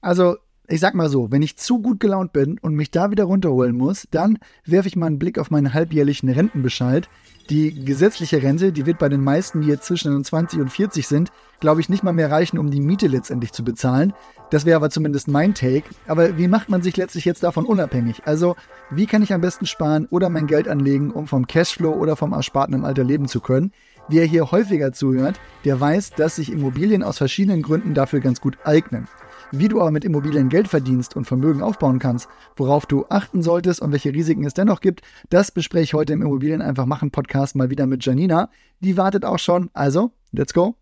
Also, ich sag mal so, wenn ich zu gut gelaunt bin und mich da wieder runterholen muss, dann werfe ich mal einen Blick auf meinen halbjährlichen Rentenbescheid. Die gesetzliche Rente, die wird bei den meisten, die jetzt zwischen 20 und 40 sind, glaube ich, nicht mal mehr reichen, um die Miete letztendlich zu bezahlen. Das wäre aber zumindest mein Take. Aber wie macht man sich letztlich jetzt davon unabhängig? Also, wie kann ich am besten sparen oder mein Geld anlegen, um vom Cashflow oder vom Ersparten im Alter leben zu können? Wer hier häufiger zuhört, der weiß, dass sich Immobilien aus verschiedenen Gründen dafür ganz gut eignen. Wie du aber mit Immobilien Geld verdienst und Vermögen aufbauen kannst, worauf du achten solltest und welche Risiken es dennoch gibt, das bespreche ich heute im Immobilien einfach machen Podcast mal wieder mit Janina. Die wartet auch schon. Also, let's go.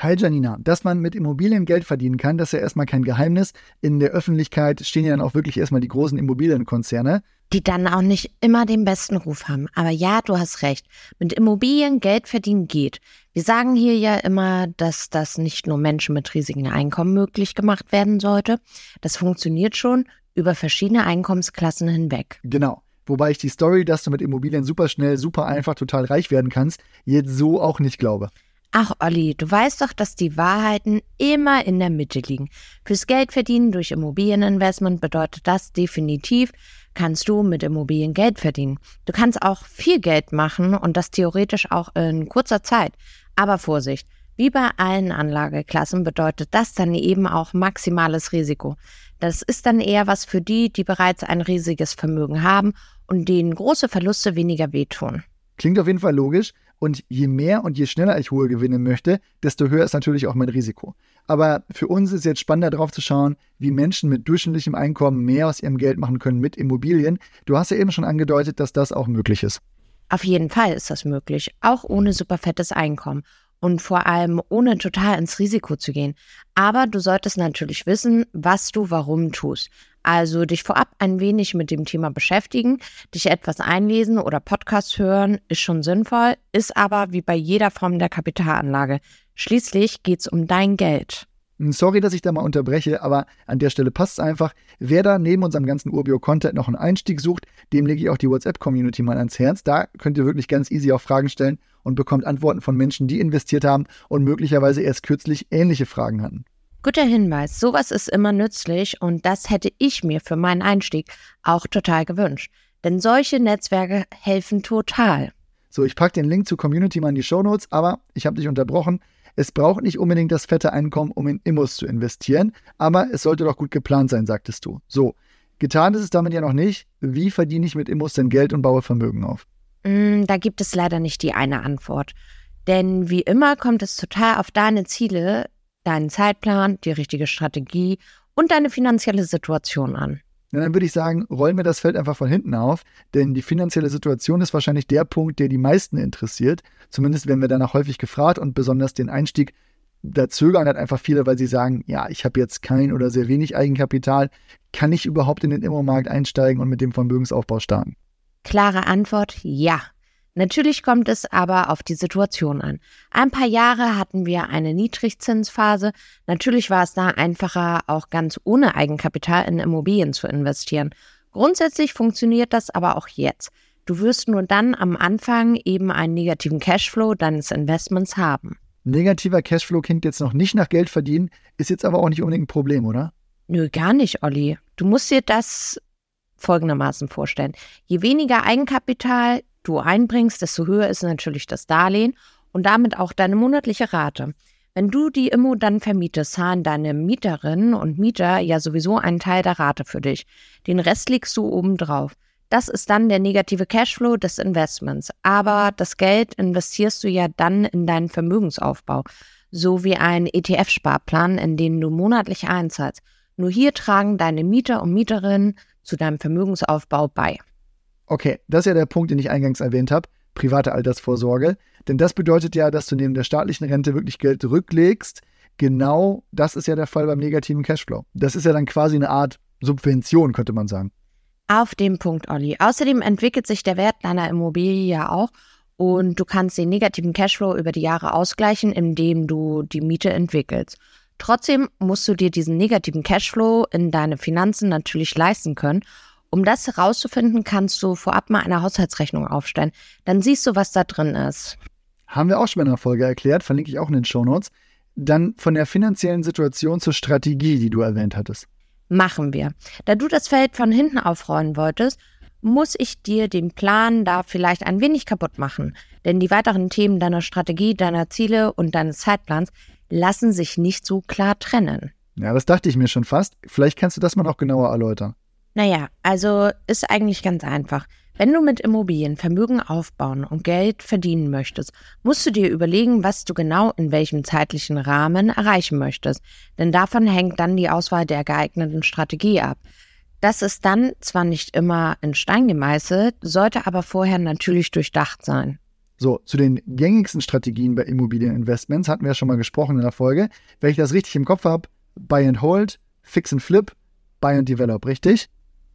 Hi Janina, dass man mit Immobilien Geld verdienen kann, das ist ja erstmal kein Geheimnis. In der Öffentlichkeit stehen ja dann auch wirklich erstmal die großen Immobilienkonzerne. Die dann auch nicht immer den besten Ruf haben. Aber ja, du hast recht. Mit Immobilien Geld verdienen geht. Wir sagen hier ja immer, dass das nicht nur Menschen mit riesigen Einkommen möglich gemacht werden sollte. Das funktioniert schon über verschiedene Einkommensklassen hinweg. Genau. Wobei ich die Story, dass du mit Immobilien super schnell, super einfach, total reich werden kannst, jetzt so auch nicht glaube. Ach, Olli, du weißt doch, dass die Wahrheiten immer in der Mitte liegen. Fürs Geld verdienen durch Immobilieninvestment bedeutet das definitiv, kannst du mit Immobilien Geld verdienen. Du kannst auch viel Geld machen und das theoretisch auch in kurzer Zeit. Aber Vorsicht, wie bei allen Anlageklassen bedeutet das dann eben auch maximales Risiko. Das ist dann eher was für die, die bereits ein riesiges Vermögen haben und denen große Verluste weniger wehtun. Klingt auf jeden Fall logisch. Und je mehr und je schneller ich hohe gewinnen möchte, desto höher ist natürlich auch mein Risiko. Aber für uns ist jetzt spannender darauf zu schauen, wie Menschen mit durchschnittlichem Einkommen mehr aus ihrem Geld machen können mit Immobilien. Du hast ja eben schon angedeutet, dass das auch möglich ist. Auf jeden Fall ist das möglich, auch ohne super fettes Einkommen und vor allem ohne total ins Risiko zu gehen. Aber du solltest natürlich wissen, was du warum tust. Also dich vorab ein wenig mit dem Thema beschäftigen, dich etwas einlesen oder Podcasts hören, ist schon sinnvoll, ist aber wie bei jeder Form der Kapitalanlage. Schließlich geht es um dein Geld. Hm, sorry, dass ich da mal unterbreche, aber an der Stelle passt es einfach. Wer da neben unserem ganzen Urbio-Content noch einen Einstieg sucht, dem lege ich auch die WhatsApp-Community mal ans Herz. Da könnt ihr wirklich ganz easy auch Fragen stellen und bekommt Antworten von Menschen, die investiert haben und möglicherweise erst kürzlich ähnliche Fragen hatten. Guter Hinweis, sowas ist immer nützlich und das hätte ich mir für meinen Einstieg auch total gewünscht. Denn solche Netzwerke helfen total. So, ich packe den Link zur Community mal in die Show Notes, aber ich habe dich unterbrochen. Es braucht nicht unbedingt das fette Einkommen, um in Immos zu investieren, aber es sollte doch gut geplant sein, sagtest du. So, getan ist es damit ja noch nicht. Wie verdiene ich mit Immos denn Geld und baue Vermögen auf? Mm, da gibt es leider nicht die eine Antwort. Denn wie immer kommt es total auf deine Ziele, deinen Zeitplan, die richtige Strategie und deine finanzielle Situation an. Ja, dann würde ich sagen, rollen wir das Feld einfach von hinten auf, denn die finanzielle Situation ist wahrscheinlich der Punkt, der die meisten interessiert. Zumindest werden wir danach häufig gefragt und besonders den Einstieg, da zögern halt einfach viele, weil sie sagen, ja, ich habe jetzt kein oder sehr wenig Eigenkapital. Kann ich überhaupt in den Immomarkt einsteigen und mit dem Vermögensaufbau starten? Klare Antwort, ja. Natürlich kommt es aber auf die Situation an. Ein paar Jahre hatten wir eine Niedrigzinsphase. Natürlich war es da einfacher, auch ganz ohne Eigenkapital in Immobilien zu investieren. Grundsätzlich funktioniert das aber auch jetzt. Du wirst nur dann am Anfang eben einen negativen Cashflow deines Investments haben. Negativer Cashflow klingt jetzt noch nicht nach Geld verdienen, ist jetzt aber auch nicht unbedingt ein Problem, oder? Nö, gar nicht, Olli. Du musst dir das folgendermaßen vorstellen. Je weniger Eigenkapital, du einbringst, desto höher ist natürlich das Darlehen und damit auch deine monatliche Rate. Wenn du die Immo dann vermietest, zahlen deine Mieterinnen und Mieter ja sowieso einen Teil der Rate für dich. Den Rest legst du obendrauf. Das ist dann der negative Cashflow des Investments. Aber das Geld investierst du ja dann in deinen Vermögensaufbau, so wie ein ETF-Sparplan, in den du monatlich einzahlst. Nur hier tragen deine Mieter und Mieterinnen zu deinem Vermögensaufbau bei. Okay, das ist ja der Punkt, den ich eingangs erwähnt habe, private Altersvorsorge. Denn das bedeutet ja, dass du neben der staatlichen Rente wirklich Geld rücklegst. Genau das ist ja der Fall beim negativen Cashflow. Das ist ja dann quasi eine Art Subvention, könnte man sagen. Auf dem Punkt, Olli. Außerdem entwickelt sich der Wert deiner Immobilie ja auch und du kannst den negativen Cashflow über die Jahre ausgleichen, indem du die Miete entwickelst. Trotzdem musst du dir diesen negativen Cashflow in deine Finanzen natürlich leisten können Um das herauszufinden, kannst du vorab mal eine Haushaltsrechnung aufstellen. Dann siehst du, was da drin ist. Haben wir auch schon in einer Folge erklärt, verlinke ich auch in den Shownotes. Dann von der finanziellen Situation zur Strategie, die du erwähnt hattest. Machen wir. Da du das Feld von hinten aufrollen wolltest, muss ich dir den Plan da vielleicht ein wenig kaputt machen. Denn die weiteren Themen deiner Strategie, deiner Ziele und deines Zeitplans lassen sich nicht so klar trennen. Ja, das dachte ich mir schon fast. Vielleicht kannst du das mal noch genauer erläutern. Naja, also ist eigentlich ganz einfach. Wenn du mit Immobilien Vermögen aufbauen und Geld verdienen möchtest, musst du dir überlegen, was du genau in welchem zeitlichen Rahmen erreichen möchtest. Denn davon hängt dann die Auswahl der geeigneten Strategie ab. Das ist dann zwar nicht immer in Stein gemeißelt, sollte aber vorher natürlich durchdacht sein. So, zu den gängigsten Strategien bei Immobilieninvestments hatten wir ja schon mal gesprochen in der Folge. Wenn ich das richtig im Kopf habe, Buy and Hold, Fix and Flip, Buy and Develop, richtig?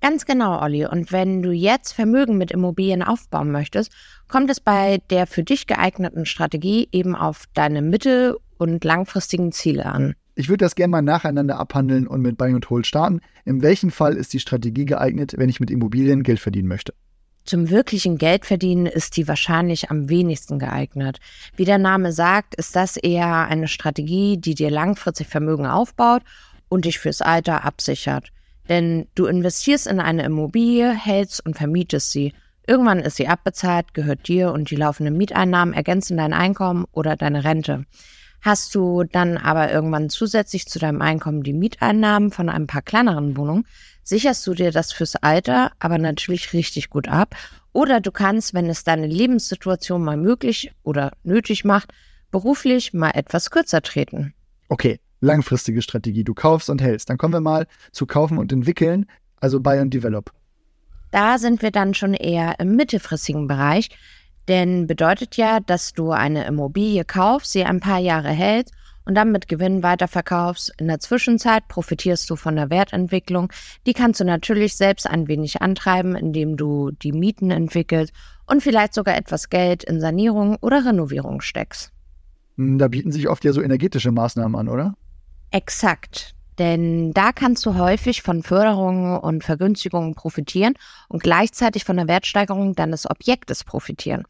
Ganz genau, Olli. Und wenn du jetzt Vermögen mit Immobilien aufbauen möchtest, kommt es bei der für dich geeigneten Strategie eben auf deine mittel- und langfristigen Ziele an. Ich würde das gerne mal nacheinander abhandeln und mit Buy and Hold starten. In welchem Fall ist die Strategie geeignet, wenn ich mit Immobilien Geld verdienen möchte? Zum wirklichen Geldverdienen ist die wahrscheinlich am wenigsten geeignet. Wie der Name sagt, ist das eher eine Strategie, die dir langfristig Vermögen aufbaut und dich fürs Alter absichert. Denn du investierst in eine Immobilie, hältst und vermietest sie. Irgendwann ist sie abbezahlt, gehört dir und die laufenden Mieteinnahmen ergänzen dein Einkommen oder deine Rente. Hast du dann aber irgendwann zusätzlich zu deinem Einkommen die Mieteinnahmen von ein paar kleineren Wohnungen, sicherst du dir das fürs Alter aber natürlich richtig gut ab. Oder du kannst, wenn es deine Lebenssituation mal möglich oder nötig macht, beruflich mal etwas kürzer treten. Okay, langfristige Strategie. Du kaufst und hältst. Dann kommen wir mal zu kaufen und entwickeln, also Buy and Develop. Da sind wir dann schon eher im mittelfristigen Bereich, denn bedeutet ja, dass du eine Immobilie kaufst, sie ein paar Jahre hältst und dann mit Gewinn weiterverkaufst. In der Zwischenzeit profitierst du von der Wertentwicklung. Die kannst du natürlich selbst ein wenig antreiben, indem du die Mieten entwickelst und vielleicht sogar etwas Geld in Sanierung oder Renovierung steckst. Hm, da bieten sich oft ja so energetische Maßnahmen an, oder? Exakt. Denn da kannst du häufig von Förderungen und Vergünstigungen profitieren und gleichzeitig von der Wertsteigerung deines Objektes profitieren.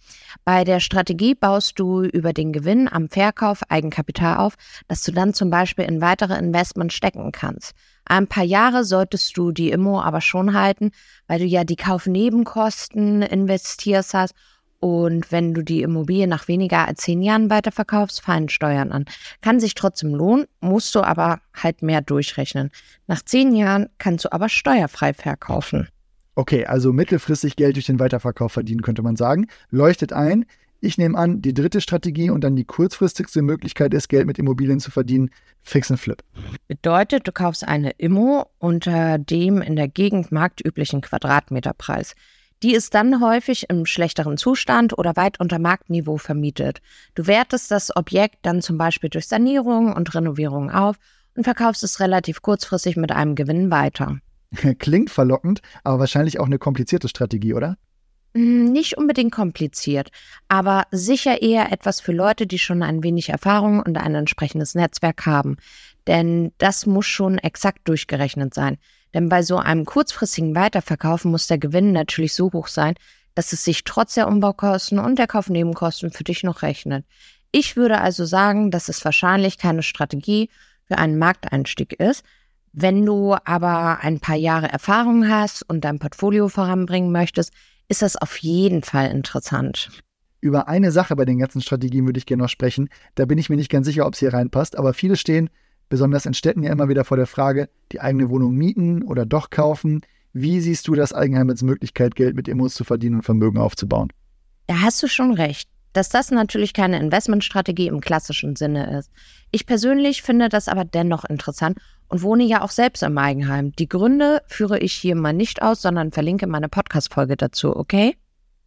Bei der Strategie baust du über den Gewinn am Verkauf Eigenkapital auf, das du dann zum Beispiel in weitere Investments stecken kannst. Ein paar Jahre solltest du die Immo aber schon halten, weil du ja die Kaufnebenkosten investierst hast und wenn du die Immobilie nach weniger als zehn Jahren weiterverkaufst, fallen Steuern an. Kann sich trotzdem lohnen, musst du aber halt mehr durchrechnen. Nach zehn Jahren kannst du aber steuerfrei verkaufen. Okay, also mittelfristig Geld durch den Weiterverkauf verdienen, könnte man sagen. Leuchtet ein. Ich nehme an, die dritte Strategie und dann die kurzfristigste Möglichkeit ist, Geld mit Immobilien zu verdienen, Fix and Flip. Bedeutet, du kaufst eine Immo unter dem in der Gegend marktüblichen Quadratmeterpreis. Die ist dann häufig im schlechteren Zustand oder weit unter Marktniveau vermietet. Du wertest das Objekt dann zum Beispiel durch Sanierung und Renovierung auf und verkaufst es relativ kurzfristig mit einem Gewinn weiter. Klingt verlockend, aber wahrscheinlich auch eine komplizierte Strategie, oder? Hm, nicht unbedingt kompliziert, aber sicher eher etwas für Leute, die schon ein wenig Erfahrung und ein entsprechendes Netzwerk haben. Denn das muss schon exakt durchgerechnet sein. Denn bei so einem kurzfristigen Weiterverkaufen muss der Gewinn natürlich so hoch sein, dass es sich trotz der Umbaukosten und der Kaufnebenkosten für dich noch rechnet. Ich würde also sagen, dass es wahrscheinlich keine Strategie für einen Markteinstieg ist. Wenn du aber ein paar Jahre Erfahrung hast und dein Portfolio voranbringen möchtest, ist das auf jeden Fall interessant. Über eine Sache bei den ganzen Strategien würde ich gerne noch sprechen. Da bin ich mir nicht ganz sicher, ob es hier reinpasst, aber viele stehen besonders in Städten ja immer wieder vor der Frage, die eigene Wohnung mieten oder doch kaufen. Wie siehst du das Eigenheim als Möglichkeit, Geld mit Immos zu verdienen und Vermögen aufzubauen? Da hast du schon recht, dass das natürlich keine Investmentstrategie im klassischen Sinne ist. Ich persönlich finde das aber dennoch interessant und wohne ja auch selbst im Eigenheim. Die Gründe führe ich hier mal nicht aus, sondern verlinke meine Podcast-Folge dazu, okay?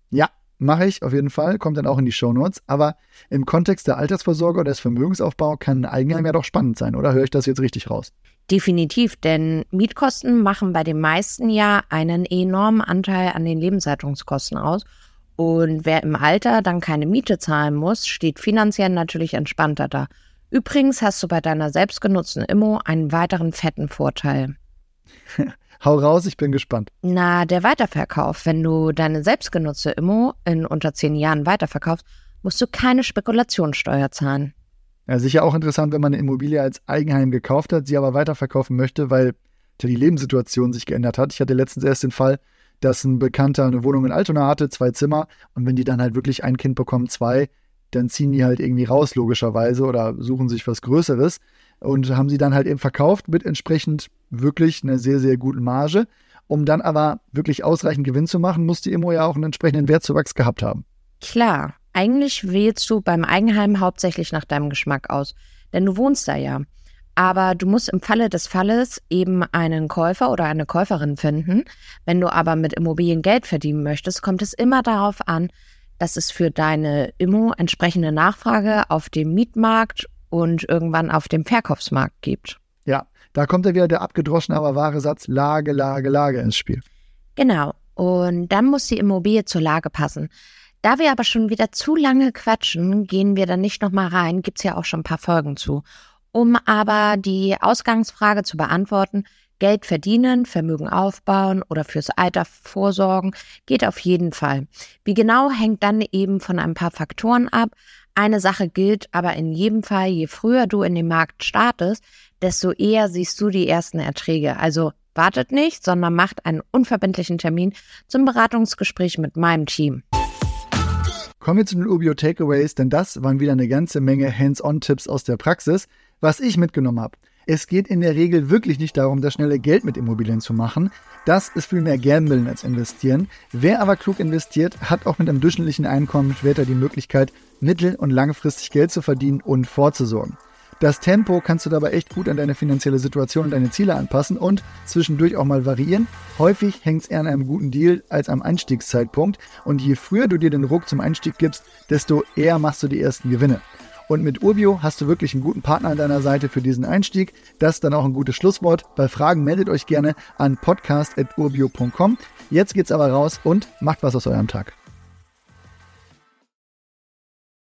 Ja, Mache ich auf jeden Fall, kommt dann auch in die Show Notes. Aber im Kontext der Altersvorsorge oder des Vermögensaufbaus kann ein Eigenheim ja doch spannend sein, oder höre ich das jetzt richtig raus? Definitiv, denn Mietkosten machen bei den meisten ja einen enormen Anteil an den Lebenshaltungskosten aus. Und wer im Alter dann keine Miete zahlen muss, steht finanziell natürlich entspannter da. Übrigens hast du bei deiner selbstgenutzten Immo einen weiteren fetten Vorteil. Hau raus, ich bin gespannt. Na, der Weiterverkauf. Wenn du deine selbstgenutzte Immo in unter zehn Jahren weiterverkaufst, musst du keine Spekulationssteuer zahlen. Ja, sicher auch interessant, wenn man eine Immobilie als Eigenheim gekauft hat, sie aber weiterverkaufen möchte, weil die Lebenssituation sich geändert hat. Ich hatte letztens erst den Fall, dass ein Bekannter eine Wohnung in Altona hatte, zwei Zimmer, und wenn die dann halt wirklich ein Kind bekommen, zwei, dann ziehen die halt irgendwie raus, logischerweise, oder suchen sich was Größeres und haben sie dann halt eben verkauft mit entsprechend wirklich einer sehr, sehr guten Marge. Um dann aber wirklich ausreichend Gewinn zu machen, muss die Immo ja auch einen entsprechenden Wertzuwachs gehabt haben. Klar, eigentlich wählst du beim Eigenheim hauptsächlich nach deinem Geschmack aus, denn du wohnst da ja. Aber du musst im Falle des Falles eben einen Käufer oder eine Käuferin finden. Wenn du aber mit Immobilien Geld verdienen möchtest, kommt es immer darauf an, dass es für deine Immo entsprechende Nachfrage auf dem Mietmarkt und irgendwann auf dem Verkaufsmarkt gibt. Ja, da kommt ja wieder der abgedroschene, aber wahre Satz Lage, Lage, Lage ins Spiel. Genau. Und dann muss die Immobilie zur Lage passen. Da wir aber schon wieder zu lange quatschen, gehen wir dann nicht nochmal rein, gibt's ja auch schon ein paar Folgen zu. Um aber die Ausgangsfrage zu beantworten, Geld verdienen, Vermögen aufbauen oder fürs Alter vorsorgen, geht auf jeden Fall. Wie genau hängt dann eben von ein paar Faktoren ab. Eine Sache gilt aber in jedem Fall, je früher du in den Markt startest, desto eher siehst du die ersten Erträge. Also wartet nicht, sondern macht einen unverbindlichen Termin zum Beratungsgespräch mit meinem Team. Kommen wir zu den Ubio Takeaways, denn das waren wieder eine ganze Menge Hands-on-Tipps aus der Praxis was ich mitgenommen habe. Es geht in der Regel wirklich nicht darum, das schnelle Geld mit Immobilien zu machen. Das ist viel mehr Gambeln als investieren. Wer aber klug investiert, hat auch mit einem durchschnittlichen Einkommen später die Möglichkeit, mittel- und langfristig Geld zu verdienen und vorzusorgen. Das Tempo kannst du dabei echt gut an deine finanzielle Situation und deine Ziele anpassen und zwischendurch auch mal variieren. Häufig hängt es eher an einem guten Deal als am Einstiegszeitpunkt und je früher du dir den Ruck zum Einstieg gibst, desto eher machst du die ersten Gewinne. Und mit Urbio hast du wirklich einen guten Partner an deiner Seite für diesen Einstieg. Das ist dann auch ein gutes Schlusswort. Bei Fragen meldet euch gerne an podcast.urbio.com. Jetzt geht's aber raus und macht was aus eurem Tag.